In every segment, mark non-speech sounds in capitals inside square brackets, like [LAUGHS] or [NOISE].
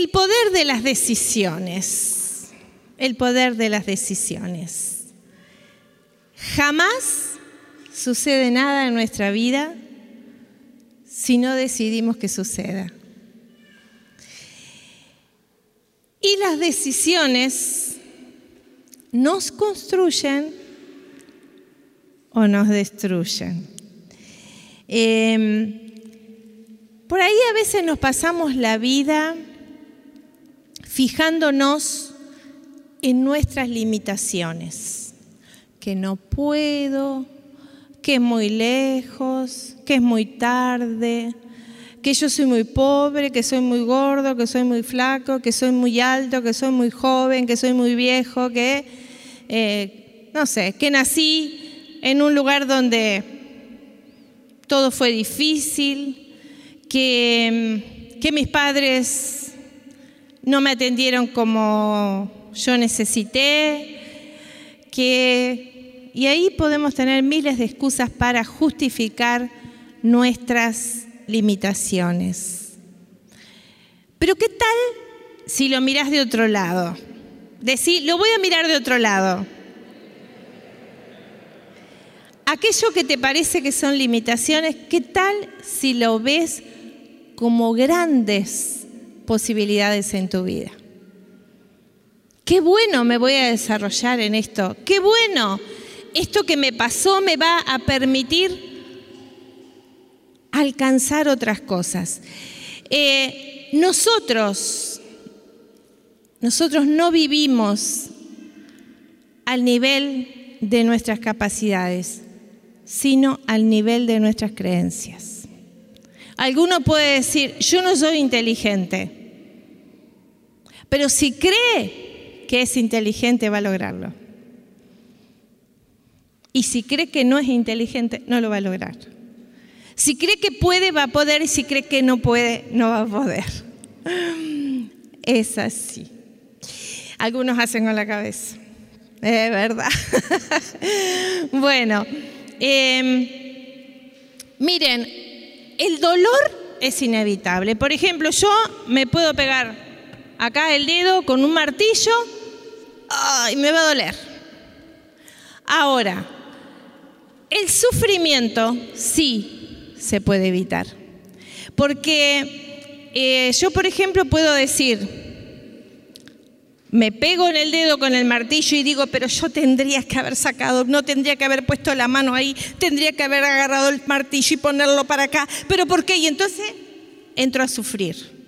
El poder de las decisiones. El poder de las decisiones. Jamás sucede nada en nuestra vida si no decidimos que suceda. Y las decisiones nos construyen o nos destruyen. Em, por ahí a veces nos pasamos la vida fijándonos en nuestras limitaciones, que no puedo, que es muy lejos, que es muy tarde, que yo soy muy pobre, que soy muy gordo, que soy muy flaco, que soy muy alto, que soy muy joven, que soy muy viejo, que, eh, no sé, que nací en un lugar donde todo fue difícil, que, que mis padres no me atendieron como yo necesité, que, y ahí podemos tener miles de excusas para justificar nuestras limitaciones. Pero ¿qué tal si lo miras de otro lado? Decir, lo voy a mirar de otro lado. Aquello que te parece que son limitaciones, ¿qué tal si lo ves como grandes posibilidades en tu vida? Qué bueno me voy a desarrollar en esto. Qué bueno. Esto que me pasó me va a permitir alcanzar otras cosas. Eh, nosotros, nosotros no vivimos al nivel de nuestras capacidades, sino al nivel de nuestras creencias. Alguno puede decir, yo no soy inteligente, pero si cree que es inteligente va a lograrlo. Y si cree que no es inteligente, no lo va a lograr. Si cree que puede, va a poder, y si cree que no puede, no va a poder. [LAUGHS] Es así. Algunos hacen con la cabeza. Es verdad. [LAUGHS] bueno, em, miren, el dolor es inevitable. Por ejemplo, yo me puedo pegar acá el dedo con un martillo y me va a doler. Ahora, el sufrimiento, sí, se puede evitar. Porque eh, yo, por ejemplo, puedo decir, me pego en el dedo con el martillo y digo, pero yo tendría que haber sacado, no tendría que haber puesto la mano ahí, tendría que haber agarrado el martillo y ponerlo para acá. ¿Pero por qué? Y entonces entro a sufrir.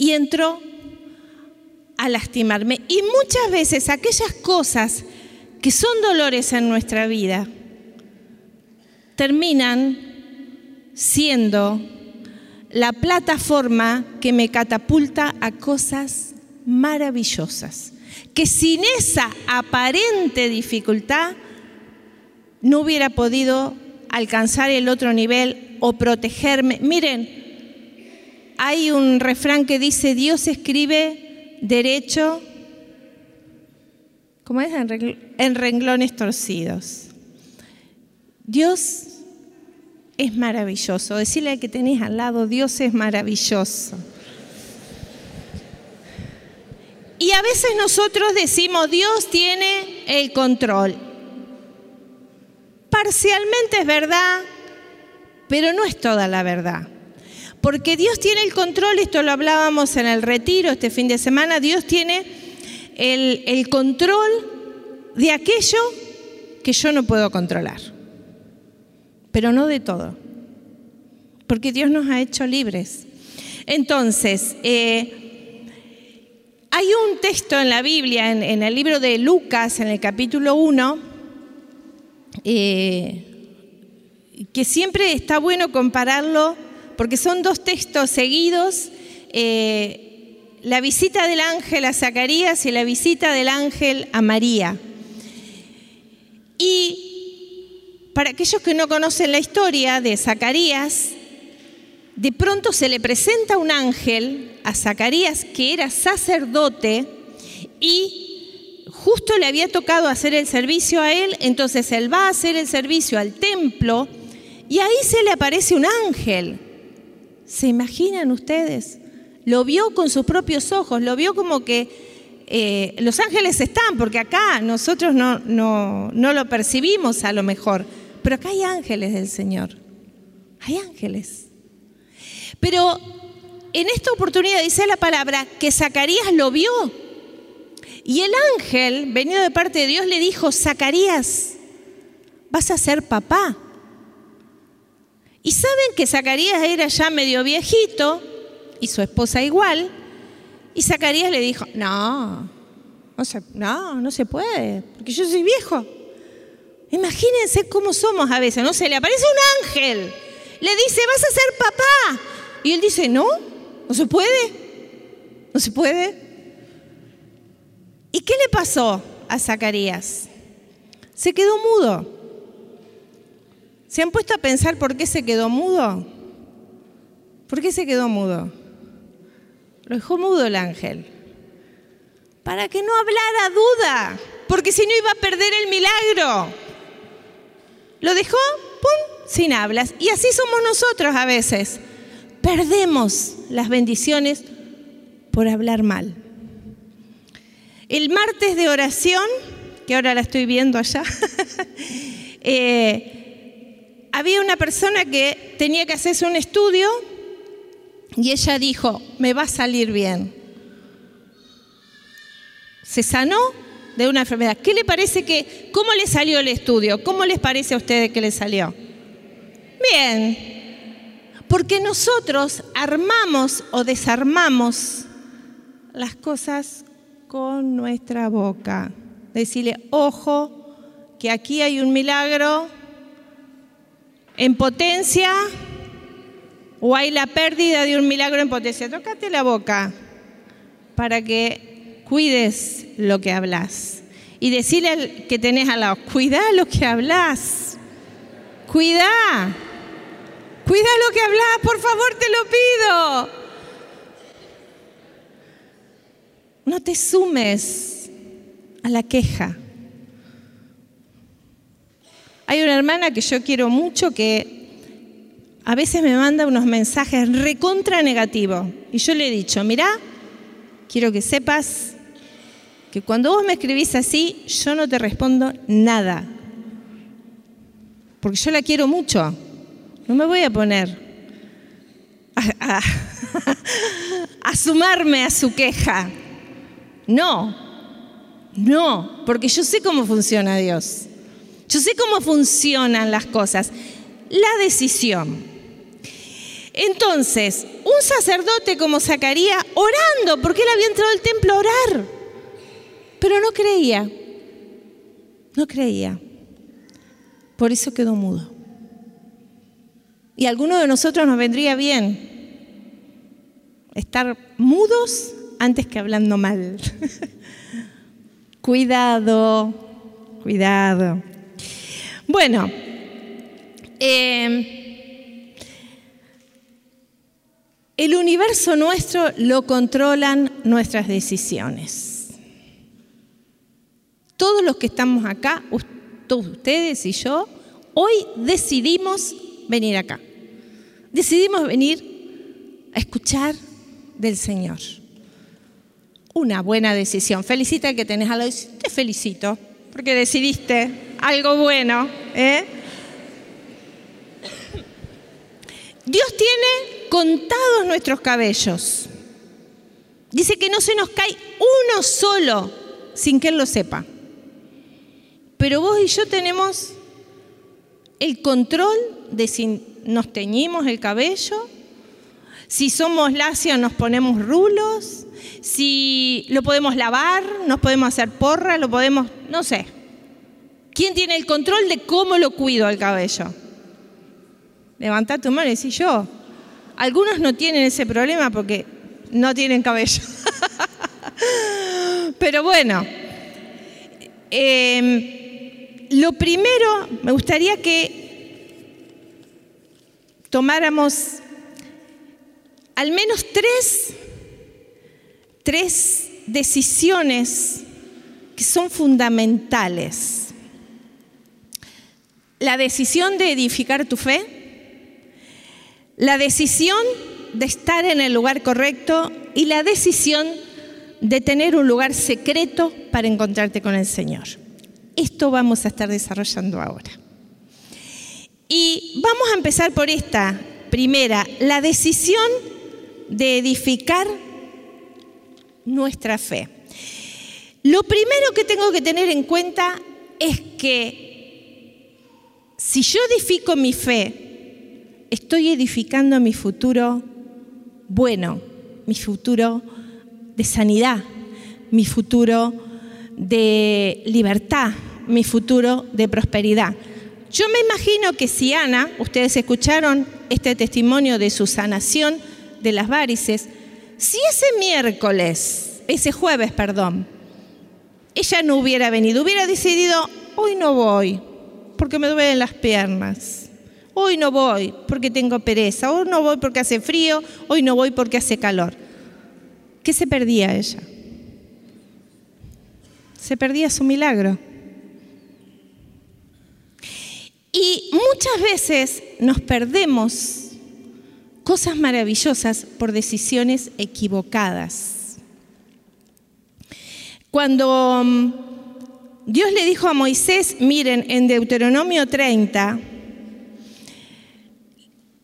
Y entro a lastimarme. Y muchas veces aquellas cosas que son dolores en nuestra vida, terminan siendo la plataforma que me catapulta a cosas maravillosas, que sin esa aparente dificultad no hubiera podido alcanzar el otro nivel o protegerme. Miren, hay un refrán que dice, Dios escribe derecho, ¿cómo es? En renglones torcidos. Dios es maravilloso. Decirle al que tenés al lado, Dios es maravilloso. Y a veces nosotros decimos, Dios tiene el control. Parcialmente es verdad, pero no es toda la verdad. Porque Dios tiene el control, esto lo hablábamos en el retiro este fin de semana, Dios tiene el, control de aquello que yo no puedo controlar pero no de todo, porque Dios nos ha hecho libres. Entonces, eh, hay un texto en la Biblia, en, el libro de Lucas, en el capítulo 1, eh, que siempre está bueno compararlo, porque son dos textos seguidos, eh, la visita del ángel a Zacarías y la visita del ángel a María. Y para aquellos que no conocen la historia de Zacarías, de pronto se le presenta un ángel a Zacarías que era sacerdote y justo le había tocado hacer el servicio a él, entonces él va a hacer el servicio al templo y ahí se le aparece un ángel. ¿Se imaginan ustedes? Lo vio con sus propios ojos, lo vio como que eh, los ángeles están, porque acá nosotros no, no, no lo percibimos a lo mejor, pero acá hay ángeles del Señor. Hay ángeles. Pero en esta oportunidad dice la palabra que Zacarías lo vio. Y el ángel, venido de parte de Dios, le dijo, Zacarías, vas a ser papá. Y saben que Zacarías era ya medio viejito y su esposa igual. Y Zacarías le dijo, no, no se, no, no se puede, porque yo soy viejo. Imagínense cómo somos a veces, ¿no? Se le aparece un ángel, le dice, vas a ser papá. Y él dice, no, no se puede, no se puede. ¿Y qué le pasó a Zacarías? Se quedó mudo. ¿Se han puesto a pensar por qué se quedó mudo? ¿Por qué se quedó mudo? Lo dejó mudo el ángel. Para que no hablara duda, porque si no iba a perder el milagro. Lo dejó, ¡pum!, sin hablas. Y así somos nosotros a veces. Perdemos las bendiciones por hablar mal. El martes de oración, que ahora la estoy viendo allá, [LAUGHS] eh, había una persona que tenía que hacerse un estudio y ella dijo, me va a salir bien. Se sanó de una enfermedad. ¿Qué le parece que, cómo le salió el estudio? ¿Cómo les parece a ustedes que le salió? Bien, porque nosotros armamos o desarmamos las cosas con nuestra boca. Decirle, ojo, que aquí hay un milagro, en potencia o hay la pérdida de un milagro en potencia. Tócate la boca para que cuides lo que hablas. Y decirle al que tenés al lado, cuida lo que hablas. Cuida. Cuida lo que hablas, por favor, te lo pido. No te sumes a la queja. Hay una hermana que yo quiero mucho que a veces me manda unos mensajes recontra negativos. Y yo le he dicho, mira, quiero que sepas que cuando vos me escribís así, yo no te respondo nada. Porque yo la quiero mucho. No me voy a poner a [LAUGHS] sumarme a su queja. No, no, porque yo sé cómo funciona Dios. Yo sé cómo funcionan las cosas. La decisión. Entonces, un sacerdote como Zacarías orando, porque él había entrado al templo a orar, pero no creía, no creía. Por eso quedó mudo. Y a alguno de nosotros nos vendría bien estar mudos antes que hablando mal. [LAUGHS] cuidado, cuidado. Bueno, eh, el universo nuestro lo controlan nuestras decisiones. Todos los que estamos acá, todos ustedes y yo, hoy decidimos venir acá. Decidimos venir a escuchar del Señor. Una buena decisión. Felicita que tenés a la Te felicito porque decidiste algo bueno. ¿eh? Dios tiene contados nuestros cabellos. Dice que no se nos cae uno solo sin que Él lo sepa. Pero vos y yo tenemos el control de si nos teñimos el cabello, si somos lacios nos ponemos rulos, si lo podemos lavar, nos podemos hacer porra, lo podemos, no sé. ¿Quién tiene el control de cómo lo cuido al cabello? Levanta tu mano y decís yo. Algunos no tienen ese problema porque no tienen cabello. [LAUGHS] Pero bueno, em, lo primero, me gustaría que tomáramos al menos tres, tres decisiones que son fundamentales la decisión de edificar tu fe, la decisión de estar en el lugar correcto y la decisión de tener un lugar secreto para encontrarte con el Señor. Esto vamos a estar desarrollando ahora. Y vamos a empezar por esta primera, la decisión de edificar nuestra fe. Lo primero que tengo que tener en cuenta es que si yo edifico mi fe, estoy edificando mi futuro bueno, mi futuro de sanidad, mi futuro de libertad, mi futuro de prosperidad. Yo me imagino que si Ana, ustedes escucharon este testimonio de su sanación de las varices, si ese miércoles, ese jueves, perdón, ella no hubiera venido, hubiera decidido, hoy no voy, porque me duelen las piernas. Hoy no voy porque tengo pereza, hoy no voy porque hace frío, hoy no voy porque hace calor. ¿Qué se perdía ella? Se perdía su milagro. Y muchas veces nos perdemos cosas maravillosas por decisiones equivocadas. Cuando mm, Dios le dijo a Moisés, miren, en Deuteronomio 30,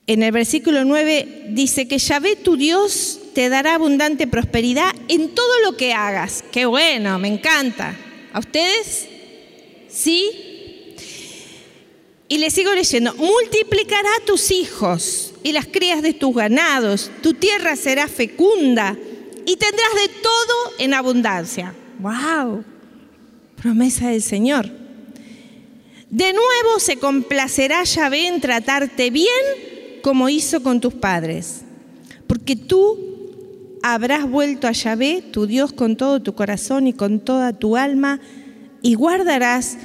en el versículo 9 dice que Yahvé tu Dios te dará abundante prosperidad en todo lo que hagas. Qué bueno, me encanta. ¿A ustedes? ¿Sí? Y le sigo leyendo, multiplicará tus hijos y las crías de tus ganados, tu tierra será fecunda y tendrás de todo en abundancia. ¡Wow! Promesa del Señor. De nuevo se complacerá Yahvé en tratarte bien como hizo con tus padres, porque tú habrás vuelto a Yahvé, tu Dios, con todo tu corazón y con toda tu alma, y guardarás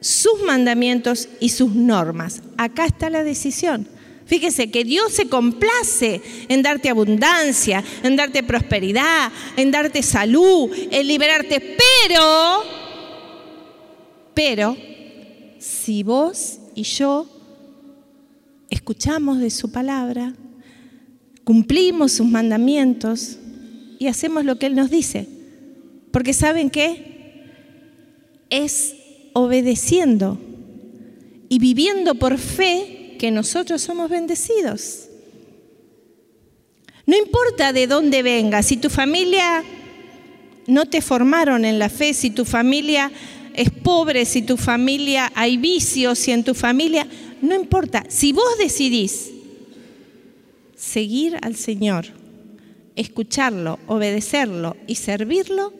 sus mandamientos y sus normas. Acá está la decisión. Fíjese que Dios se complace en darte abundancia, en darte prosperidad, en darte salud, en liberarte, pero, pero, si vos y yo escuchamos de su palabra, cumplimos sus mandamientos y hacemos lo que Él nos dice. Porque ¿saben qué? Es obedeciendo y viviendo por fe que nosotros somos bendecidos. No importa de dónde vengas, si tu familia no te formaron en la fe, si tu familia es pobre, si tu familia hay vicios, si en tu familia no importa, si vos decidís seguir al Señor, escucharlo, obedecerlo y servirlo,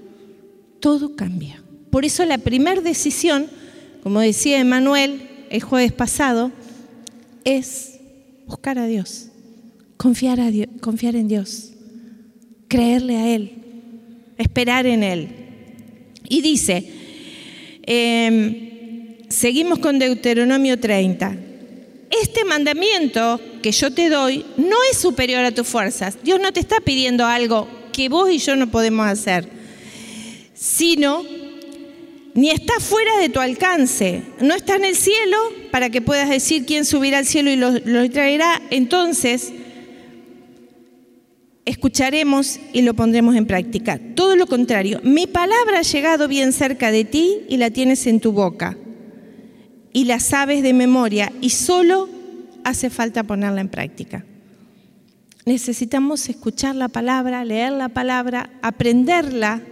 todo cambia. Por eso la primera decisión, como decía Emanuel el jueves pasado, es buscar a Dios, confiar, a Dios, confiar en Dios, creerle a Él, esperar en Él. Y dice, em, seguimos con Deuteronomio 30, este mandamiento que yo te doy no es superior a tus fuerzas. Dios no te está pidiendo algo que vos y yo no podemos hacer, sino ni está fuera de tu alcance, no está en el cielo para que puedas decir quién subirá al cielo y lo, lo traerá. Entonces, escucharemos y lo pondremos en práctica. Todo lo contrario, mi palabra ha llegado bien cerca de ti y la tienes en tu boca y la sabes de memoria y solo hace falta ponerla en práctica. Necesitamos escuchar la palabra, leer la palabra, aprenderla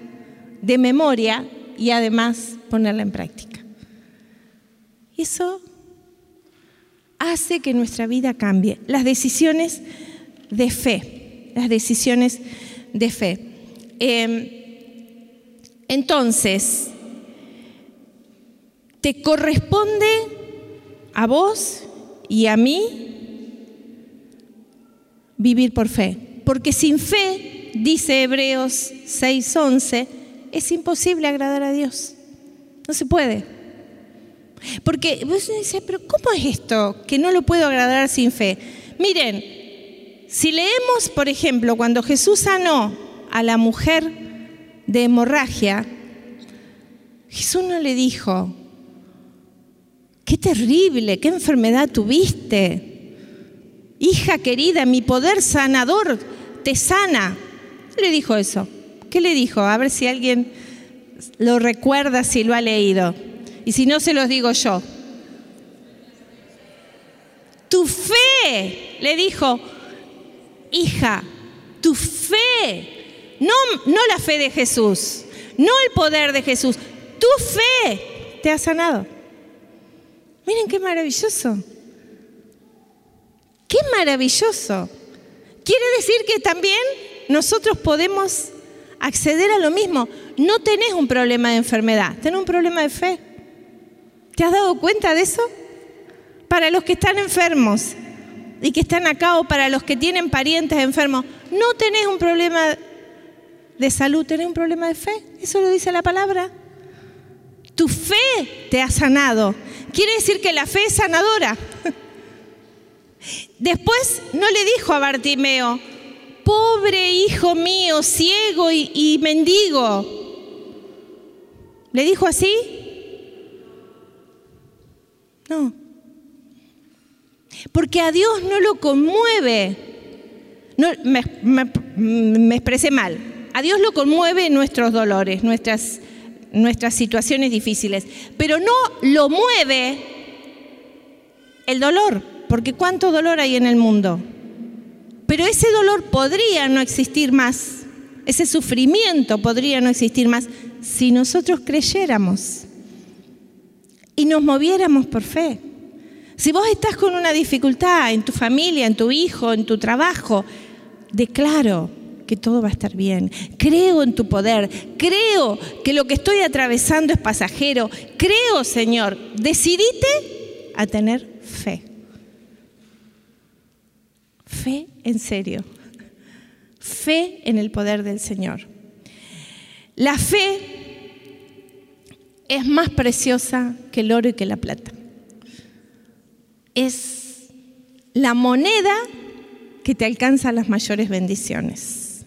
de memoria y además ponerla en práctica. Eso hace que nuestra vida cambie. Las decisiones de fe, las decisiones de fe. Em, entonces, te corresponde a vos y a mí vivir por fe. Porque sin fe, dice Hebreos 6:11, es imposible agradar a Dios. No se puede. Porque vos dices, pero ¿cómo es esto que no lo puedo agradar sin fe? Miren, si leemos, por ejemplo, cuando Jesús sanó a la mujer de hemorragia, Jesús no le dijo, qué terrible, qué enfermedad tuviste. hija querida, mi poder sanador te sana. Le dijo eso. ¿Qué le dijo? A ver si alguien lo recuerda, si lo ha leído. Y si no, se los digo yo. Tu fe, le dijo, hija, tu fe, no, no la fe de Jesús, no el poder de Jesús, tu fe te ha sanado. Miren qué maravilloso. Qué maravilloso. Quiere decir que también nosotros podemos acceder a lo mismo. No tenés un problema de enfermedad, tenés un problema de fe. ¿Te has dado cuenta de eso? Para los que están enfermos y que están acá o para los que tienen parientes enfermos, no tenés un problema de salud, tenés un problema de fe. Eso lo dice la palabra. Tu fe te ha sanado. Quiere decir que la fe es sanadora. [LAUGHS] Después no le dijo a Bartimeo, pobre hijo mío, ciego y, mendigo. ¿Le dijo así? No. Porque a Dios no lo conmueve. Me, me, expresé mal. A Dios lo conmueve nuestros dolores, nuestras, nuestras situaciones difíciles. Pero no lo mueve el dolor. Porque cuánto dolor hay en el mundo. Pero ese dolor podría no existir más, ese sufrimiento podría no existir más si nosotros creyéramos y nos moviéramos por fe. Si vos estás con una dificultad en tu familia, en tu hijo, en tu trabajo, declaro que todo va a estar bien. Creo en tu poder. Creo que lo que estoy atravesando es pasajero. Creo, Señor. Decidite a tener fe. Fe en serio. Fe en el poder del Señor. La fe es más preciosa que el oro y que la plata. Es la moneda que te alcanza las mayores bendiciones.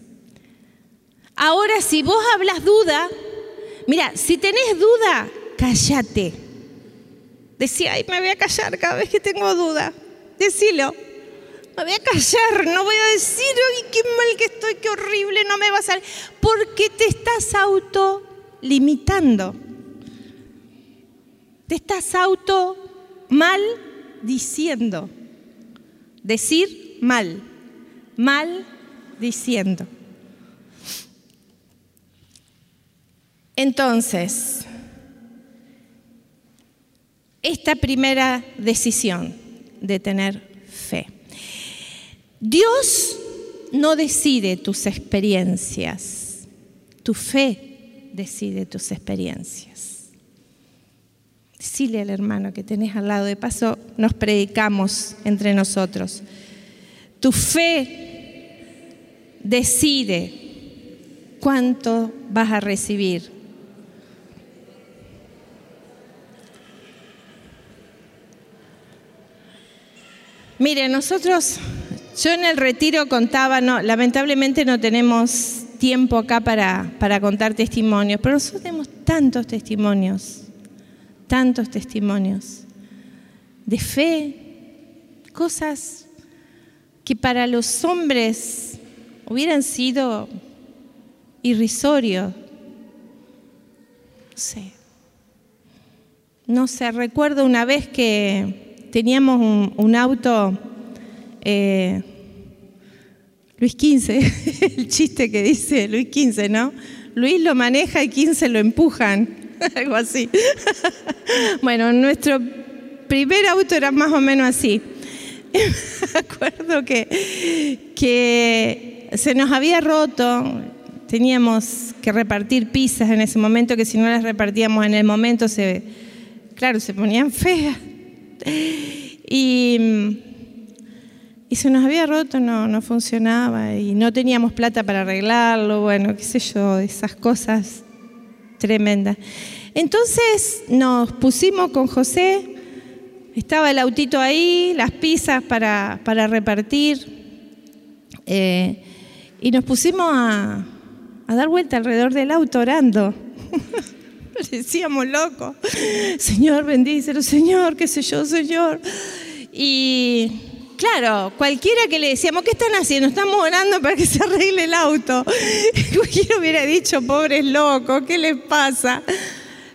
Ahora, si vos hablas duda, mira, si tenés duda, cállate. Decía, ay, me voy a callar cada vez que tengo duda. Decilo. Me voy a callar, no voy a decir, ay, qué mal que estoy, qué horrible, no me va a salir. Porque te estás auto limitando. Te estás auto mal diciendo. Decir mal. Mal diciendo. Entonces, esta primera decisión de tener fe. Dios no decide tus experiencias, tu fe decide tus experiencias. Decile al hermano que tenés al lado, de paso nos predicamos entre nosotros. Tu fe decide cuánto vas a recibir. Mire, nosotros yo en el retiro contaba, no, lamentablemente no tenemos tiempo acá para, para contar testimonios, pero nosotros tenemos tantos testimonios, tantos testimonios de fe, cosas que para los hombres hubieran sido irrisorios. No sé. No sé, recuerdo una vez que teníamos un, un auto eh, Luis XV, [LAUGHS] el chiste que dice Luis XV, ¿no? Luis lo maneja y 15 lo empujan, [LAUGHS] algo así. [LAUGHS] bueno, nuestro primer auto era más o menos así. [LAUGHS] Me acuerdo que, que se nos había roto, teníamos que repartir pizzas en ese momento, que si no las repartíamos en el momento, se, claro, se ponían feas. Y y se nos había roto, no, no funcionaba y no teníamos plata para arreglarlo, bueno, qué sé yo, esas cosas tremendas. Entonces nos pusimos con José, estaba el autito ahí, las pizzas para, para repartir, eh, y nos pusimos a, a dar vuelta alrededor del auto orando. [LAUGHS] Parecíamos locos. Señor, bendícelo, Señor, qué sé yo, Señor. Y claro, cualquiera que le decíamos, ¿qué están haciendo? Estamos orando para que se arregle el auto. [LAUGHS] Cualquiera hubiera dicho, pobres locos, ¿qué les pasa?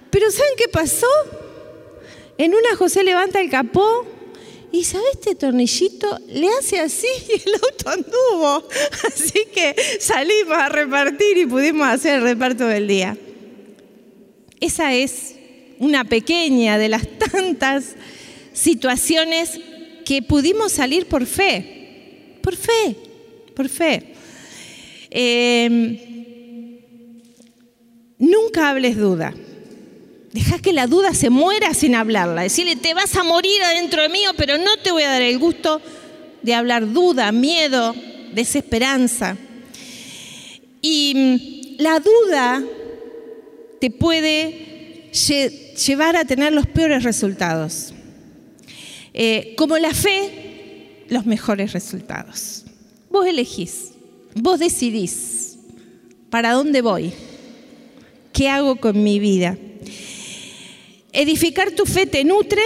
Pero ¿saben qué pasó? En una José levanta el capó y ¿sabe este tornillito? Le hace así y el auto anduvo. [LAUGHS] Así que salimos a repartir y pudimos hacer el reparto del día. Esa es una pequeña de las tantas situaciones que pudimos salir por fe, por fe, por fe. Em, nunca hables duda. Deja que la duda se muera sin hablarla. Decirle, te vas a morir adentro de mío, pero no te voy a dar el gusto de hablar duda, miedo, desesperanza. Y mm, la duda te puede llevar a tener los peores resultados. Eh, como la fe, los mejores resultados. Vos elegís, vos decidís para dónde voy, qué hago con mi vida. Edificar tu fe te nutre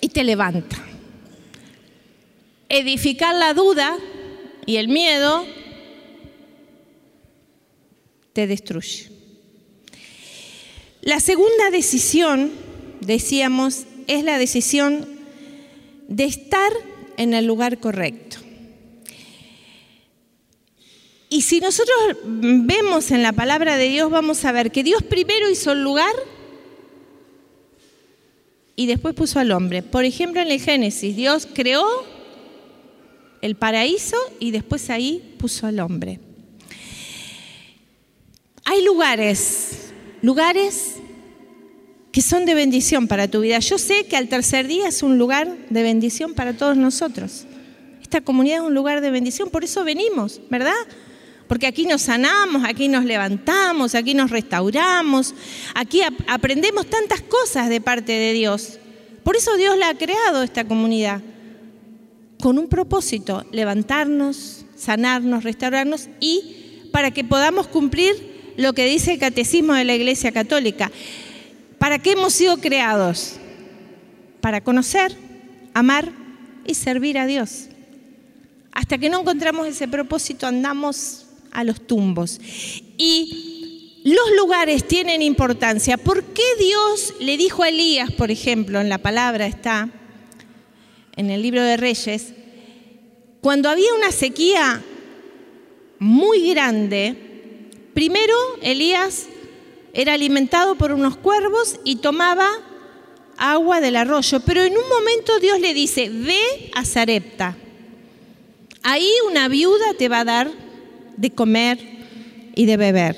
y te levanta. Edificar la duda y el miedo te destruye. La segunda decisión, decíamos, es la decisión de estar en el lugar correcto. Y si nosotros vemos en la palabra de Dios, vamos a ver que Dios primero hizo el lugar y después puso al hombre. Por ejemplo, en el Génesis, Dios creó el paraíso y después ahí puso al hombre. Hay lugares, lugares que son de bendición para tu vida. Yo sé que al tercer día es un lugar de bendición para todos nosotros. Esta comunidad es un lugar de bendición, por eso venimos, ¿verdad? Porque aquí nos sanamos, aquí nos levantamos, aquí nos restauramos, aquí aprendemos tantas cosas de parte de Dios. Por eso Dios la ha creado esta comunidad, con un propósito, levantarnos, sanarnos, restaurarnos y para que podamos cumplir lo que dice el catecismo de la Iglesia Católica. ¿Para qué hemos sido creados? Para conocer, amar y servir a Dios. Hasta que no encontramos ese propósito andamos a los tumbos. Y los lugares tienen importancia. ¿Por qué Dios le dijo a Elías, por ejemplo, en la palabra está, en el libro de Reyes, cuando había una sequía muy grande, primero Elías era alimentado por unos cuervos y tomaba agua del arroyo. Pero en un momento Dios le dice, ve a Zarepta. Ahí una viuda te va a dar de comer y de beber.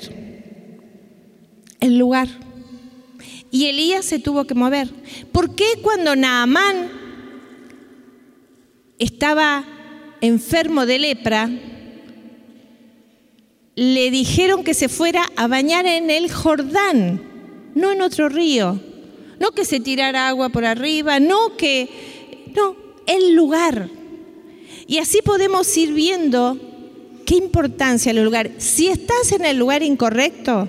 El lugar. Y Elías se tuvo que mover. ¿Por qué cuando Naamán estaba enfermo de lepra, le dijeron que se fuera a bañar en el Jordán, no en otro río. No que se tirara agua por arriba, no que... No, el lugar. Y así podemos ir viendo qué importancia el lugar. Si estás en el lugar incorrecto,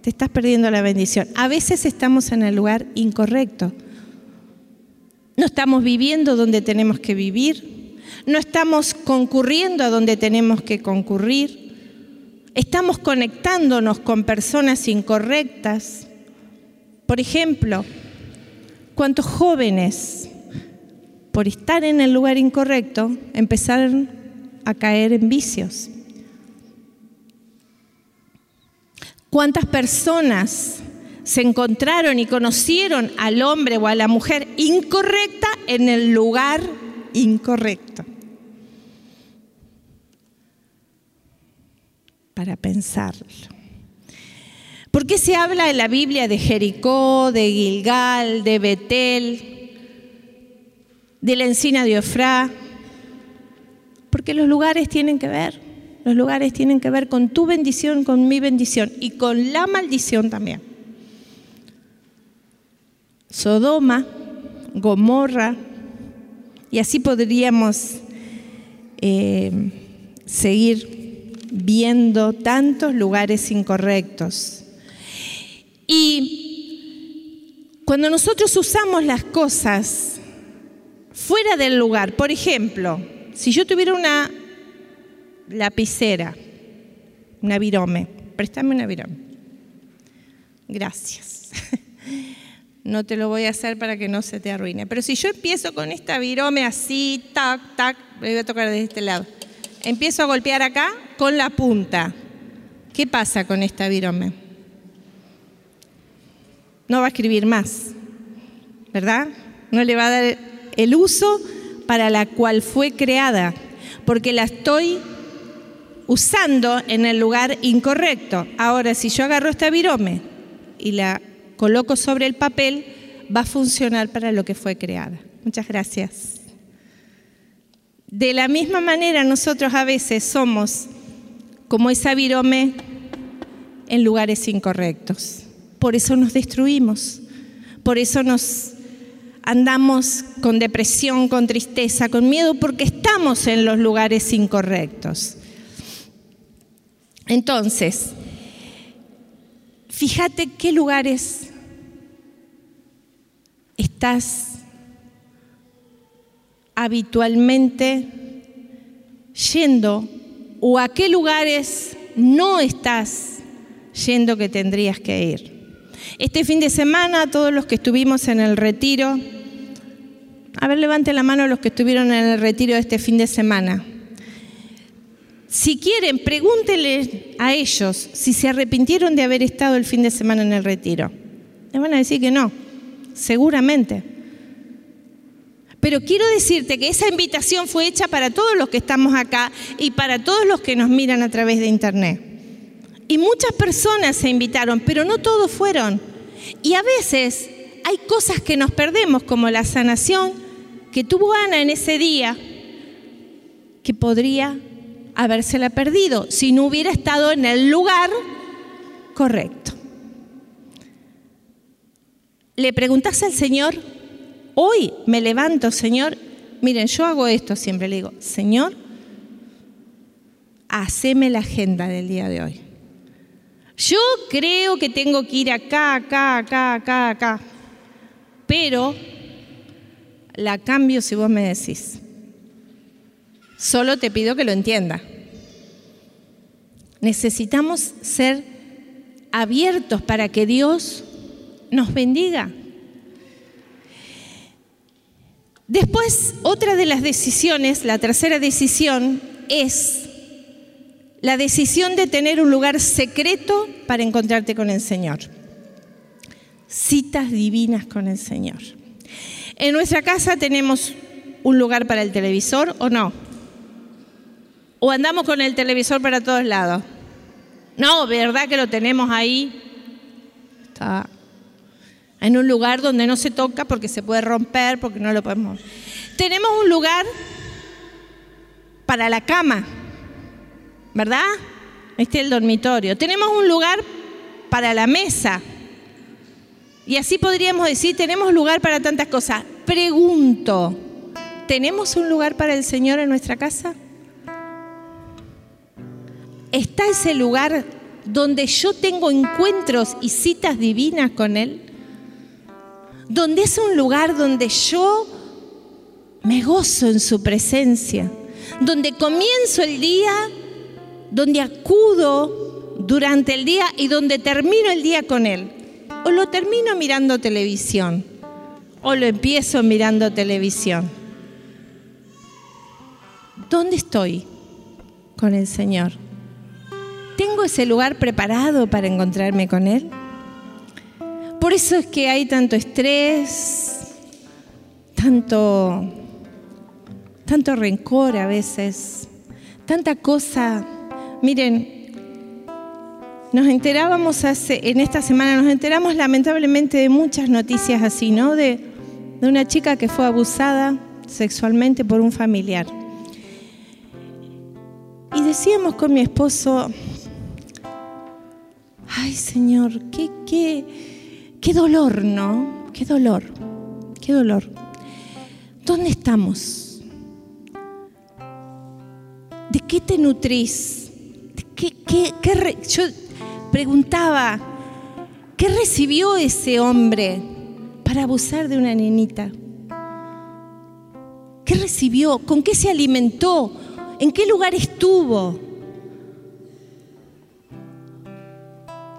te estás perdiendo la bendición. A veces estamos en el lugar incorrecto. No estamos viviendo donde tenemos que vivir. No estamos concurriendo a donde tenemos que concurrir. Estamos conectándonos con personas incorrectas. Por ejemplo, ¿cuántos jóvenes, por estar en el lugar incorrecto, empezaron a caer en vicios? ¿Cuántas personas se encontraron y conocieron al hombre o a la mujer incorrecta en el lugar incorrecto? Para pensarlo. ¿Por qué se habla en la Biblia de Jericó, de Gilgal, de Betel, de la encina de Ofrá? Porque los lugares tienen que ver, los lugares tienen que ver con tu bendición, con mi bendición y con la maldición también. Sodoma, Gomorra, y así podríamos eh, seguir viendo tantos lugares incorrectos. Y cuando nosotros usamos las cosas fuera del lugar. Por ejemplo, si yo tuviera una lapicera, una virome, préstame una virome. Gracias. [LAUGHS] No te lo voy a hacer para que no se te arruine. Pero si yo empiezo con esta virome así, tac, tac, me voy a tocar de este lado. Empiezo a golpear acá con la punta. ¿Qué pasa con esta virome? No va a escribir más, ¿verdad? No le va a dar el uso para la cual fue creada, porque la estoy usando en el lugar incorrecto. Ahora, si yo agarro esta virome y la coloco sobre el papel, va a funcionar para lo que fue creada. Muchas gracias. De la misma manera, nosotros a veces somos como esa virome en lugares incorrectos. Por eso nos destruimos. Por eso nos andamos con depresión, con tristeza, con miedo, porque estamos en los lugares incorrectos. Entonces, fíjate qué lugares estás habitualmente yendo o a qué lugares no estás yendo que tendrías que ir. Este fin de semana, todos los que estuvimos en el retiro, a ver, levante la mano los que estuvieron en el retiro este fin de semana. Si quieren, pregúntenle a ellos si se arrepintieron de haber estado el fin de semana en el retiro. Les van a decir que no seguramente. Pero quiero decirte que esa invitación fue hecha para todos los que estamos acá y para todos los que nos miran a través de internet. Y muchas personas se invitaron, pero no todos fueron. Y a veces hay cosas que nos perdemos, como la sanación que tuvo Ana en ese día, que podría habérsela perdido si no hubiera estado en el lugar correcto le preguntas al Señor, hoy me levanto, Señor, miren, yo hago esto siempre, le digo, Señor, haceme la agenda del día de hoy. Yo creo que tengo que ir acá, acá, acá, acá, acá, pero la cambio si vos me decís. Solo te pido que lo entienda. Necesitamos ser abiertos para que Dios nos bendiga. Después, otra de las decisiones, la tercera decisión, es la decisión de tener un lugar secreto para encontrarte con el Señor. Citas divinas con el Señor. En nuestra casa tenemos un lugar para el televisor o no. O andamos con el televisor para todos lados. No, ¿verdad que lo tenemos ahí? Está en un lugar donde no se toca porque se puede romper, porque no lo podemos. Tenemos un lugar para la cama, ¿verdad? Este es el dormitorio. Tenemos un lugar para la mesa. Y así podríamos decir, tenemos lugar para tantas cosas. Pregunto, ¿tenemos un lugar para el Señor en nuestra casa? ¿Está ese lugar donde yo tengo encuentros y citas divinas con Él? Donde es un lugar donde yo me gozo en su presencia, donde comienzo el día, donde acudo durante el día y donde termino el día con Él. O lo termino mirando televisión, o lo empiezo mirando televisión. ¿Dónde estoy con el Señor? ¿Tengo ese lugar preparado para encontrarme con Él? Por eso es que hay tanto estrés, tanto, tanto rencor a veces, tanta cosa. Miren, nos enterábamos hace, en esta semana nos enteramos lamentablemente de muchas noticias así, ¿no? De, de una chica que fue abusada sexualmente por un familiar. Y decíamos con mi esposo, ay Señor, qué, qué, Qué dolor, ¿no? Qué dolor, qué dolor. ¿Dónde estamos? ¿De qué te nutrís? qué, Yo preguntaba, ¿qué recibió ese hombre para abusar de una nenita? ¿Qué recibió? ¿Con qué se alimentó? ¿En qué lugar estuvo?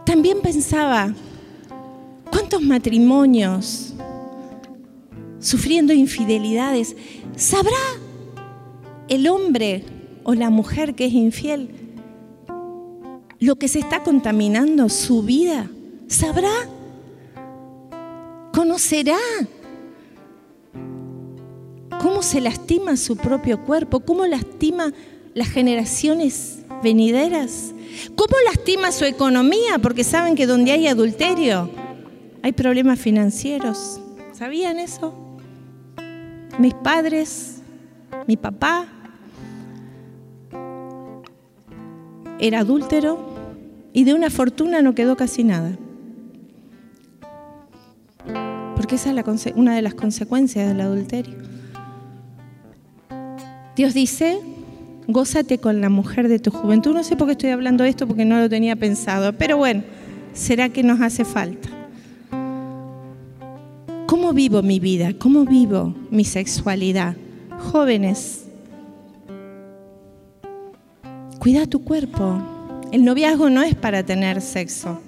También pensaba, ¿cuántos matrimonios sufriendo infidelidades? ¿Sabrá el hombre o la mujer que es infiel lo que se está contaminando su vida? ¿Sabrá? ¿Conocerá? ¿Cómo se lastima su propio cuerpo? ¿Cómo lastima las generaciones venideras? ¿Cómo lastima su economía? Porque saben que donde hay adulterio hay problemas financieros. ¿Sabían eso? Mis padres, mi papá, era adúltero y de una fortuna no quedó casi nada. Porque esa es una de las consecuencias del adulterio. Dios dice, gózate con la mujer de tu juventud. No sé por qué estoy hablando de esto porque no lo tenía pensado, pero bueno, será que nos hace falta. ¿Cómo vivo mi vida? ¿Cómo vivo mi sexualidad? Jóvenes, cuida tu cuerpo. El noviazgo no es para tener sexo.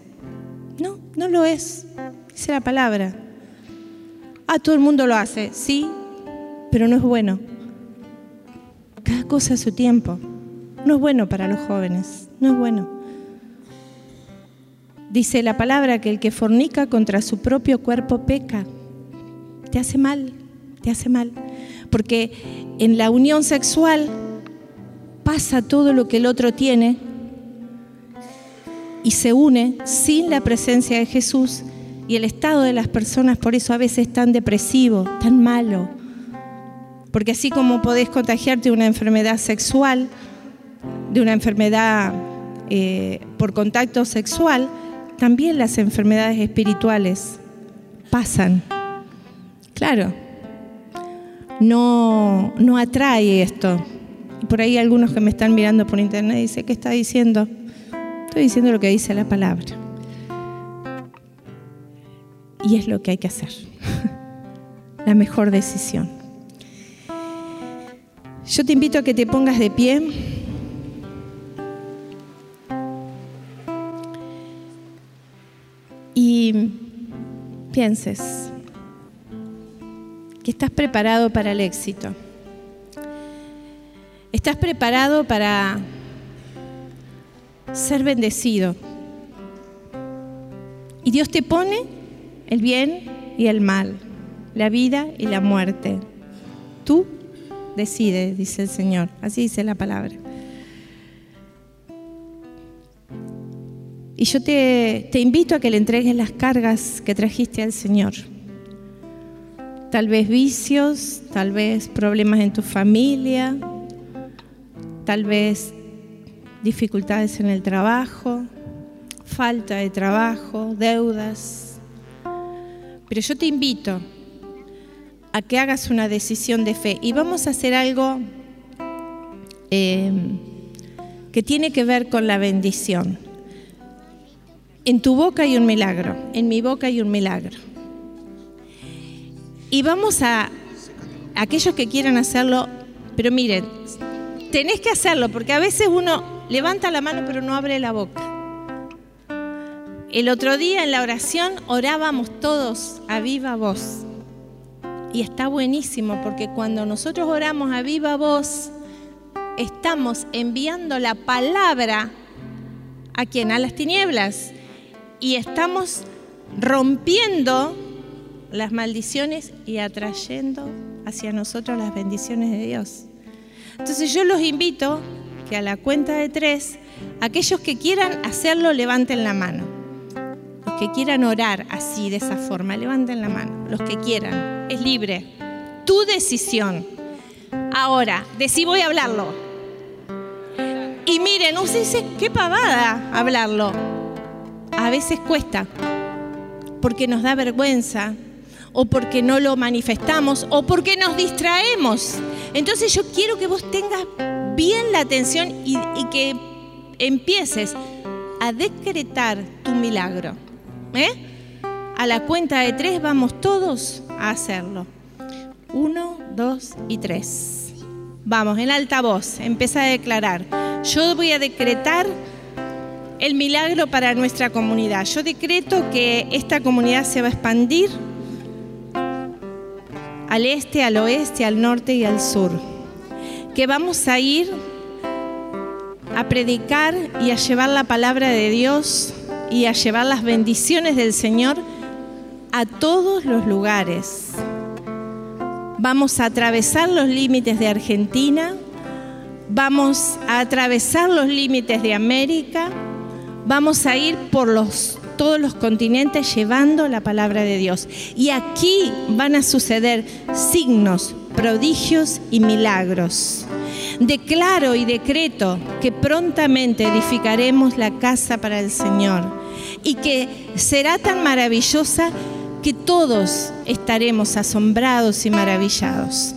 No, no lo es. Dice la palabra. Ah, todo el mundo lo hace, sí, pero no es bueno. Cada cosa a su tiempo. No es bueno para los jóvenes, no es bueno. Dice la palabra que el que fornica contra su propio cuerpo peca. Te hace mal, te hace mal. Porque en la unión sexual pasa todo lo que el otro tiene y se une sin la presencia de Jesús y el estado de las personas por eso a veces es tan depresivo, tan malo porque así como podés contagiarte de una enfermedad sexual, de una enfermedad eh, por contacto sexual, también las enfermedades espirituales pasan. Claro, no, no atrae esto. Por ahí algunos que me están mirando por internet dicen, ¿qué está diciendo? Estoy diciendo lo que dice la palabra. Y es lo que hay que hacer. [LAUGHS] la mejor decisión. Yo te invito a que te pongas de pie. Y pienses que estás preparado para el éxito. Estás preparado para ser bendecido. Y Dios te pone el bien y el mal, la vida y la muerte. Tú decide, dice el Señor. Así dice la palabra. Y yo te, te, invito a que le entregues las cargas que trajiste al Señor. Tal vez vicios, tal vez problemas en tu familia, tal vez dificultades en el trabajo, falta de trabajo, deudas. Pero yo te invito a que hagas una decisión de fe. Y vamos a hacer algo eh, que tiene que ver con la bendición. En tu boca hay un milagro, en mi boca hay un milagro. Y vamos a, aquellos que quieran hacerlo, pero miren, tenés que hacerlo porque a veces uno levanta la mano pero no abre la boca. El otro día en la oración orábamos todos a viva voz. Y está buenísimo porque cuando nosotros oramos a viva voz, estamos enviando la palabra a quien, a las tinieblas. Y estamos rompiendo las maldiciones y atrayendo hacia nosotros las bendiciones de Dios. Entonces yo los invito que a la cuenta de tres, aquellos que quieran hacerlo, levanten la mano. Los que quieran orar así, de esa forma, levanten la mano. Los que quieran es libre. Tu decisión. Ahora, decí voy a hablarlo. Y miren, usted dice, qué pavada hablarlo. A veces cuesta, porque nos da vergüenza, o porque no lo manifestamos, o porque nos distraemos. Entonces yo quiero que vos tengas bien la atención y, que empieces a decretar tu milagro. ¿Eh? A la cuenta de tres vamos todos a hacerlo. Uno, dos y tres. Vamos, en alta voz, empieza a declarar. Yo voy a decretar el milagro para nuestra comunidad. Yo decreto que esta comunidad se va a expandir al este, al oeste, al norte y al sur. Que vamos a ir a predicar y a llevar la palabra de Dios y a llevar las bendiciones del Señor a todos los lugares. Vamos a atravesar los límites de Argentina, vamos a atravesar los límites de América, vamos a ir por los, todos los continentes llevando la palabra de Dios. Y aquí van a suceder signos, prodigios y milagros. Declaro y decreto que prontamente edificaremos la casa para el Señor y que será tan maravillosa que todos estaremos asombrados y maravillados.